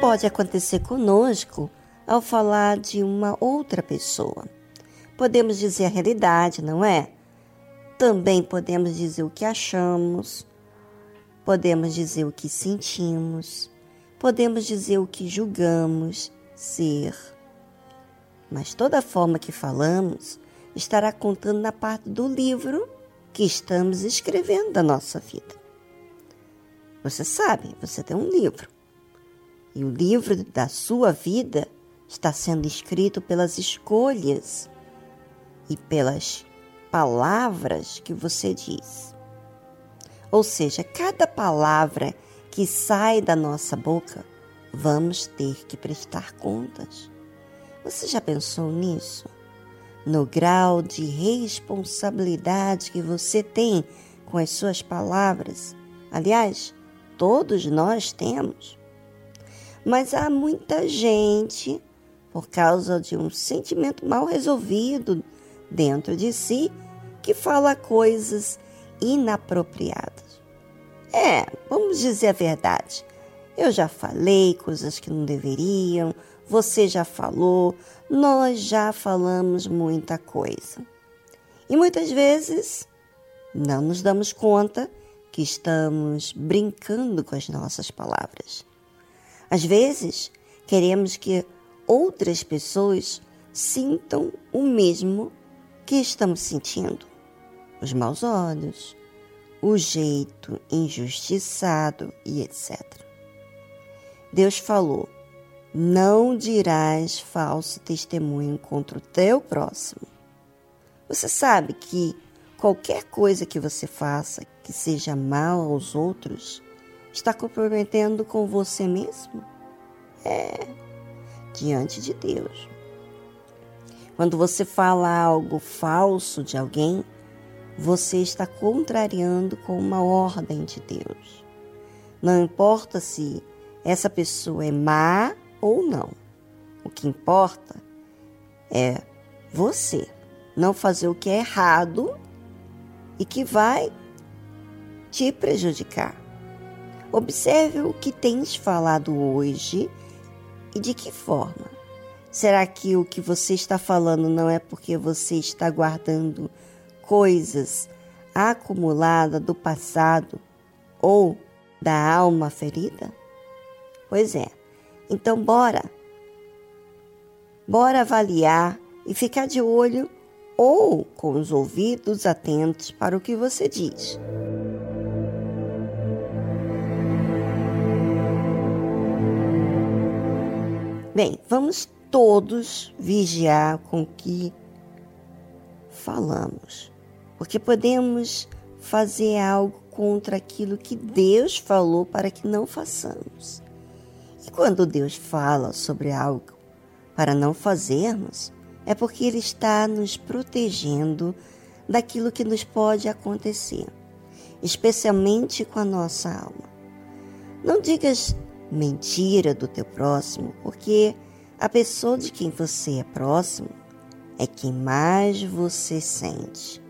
pode acontecer conosco ao falar de uma outra pessoa. Podemos dizer a realidade, não é? Também podemos dizer o que achamos, podemos dizer o que sentimos, podemos dizer o que julgamos ser. Mas toda forma que falamos estará contando na parte do livro que estamos escrevendo da nossa vida. Você sabe, você tem um livro. E o livro da sua vida está sendo escrito pelas escolhas e pelas palavras que você diz. Ou seja, cada palavra que sai da nossa boca, vamos ter que prestar contas. Você já pensou nisso? No grau de responsabilidade que você tem com as suas palavras? Aliás, todos nós temos. Mas há muita gente, por causa de um sentimento mal resolvido dentro de si, que fala coisas inapropriadas. É, vamos dizer a verdade. Eu já falei coisas que não deveriam, você já falou, nós já falamos muita coisa. E muitas vezes não nos damos conta que estamos brincando com as nossas palavras. Às vezes, queremos que outras pessoas sintam o mesmo que estamos sentindo. Os maus olhos, o jeito injustiçado e etc. Deus falou: Não dirás falso testemunho contra o teu próximo. Você sabe que qualquer coisa que você faça que seja mal aos outros está comprometendo com você mesmo? É, diante de Deus. Quando você fala algo falso de alguém, você está contrariando com uma ordem de Deus. Não importa se essa pessoa é má ou não. O que importa é você não fazer o que é errado e que vai te prejudicar. Observe o que tens falado hoje e de que forma. Será que o que você está falando não é porque você está guardando coisas acumuladas do passado ou da alma ferida? Pois é. Então bora. Bora avaliar e ficar de olho ou com os ouvidos atentos para o que você diz. Bem, vamos todos vigiar com o que falamos, porque podemos fazer algo contra aquilo que Deus falou para que não façamos. E quando Deus fala sobre algo para não fazermos, é porque Ele está nos protegendo daquilo que nos pode acontecer, especialmente com a nossa alma. Não digas mentira do teu próximo, porque a pessoa de quem você é próximo é quem mais você sente.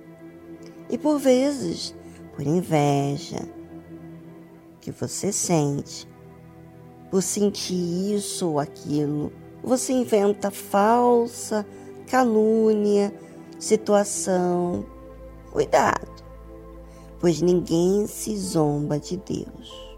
E por vezes, por inveja que você sente, por sentir isso ou aquilo, você inventa falsa calúnia, situação. Cuidado, pois ninguém se zomba de Deus.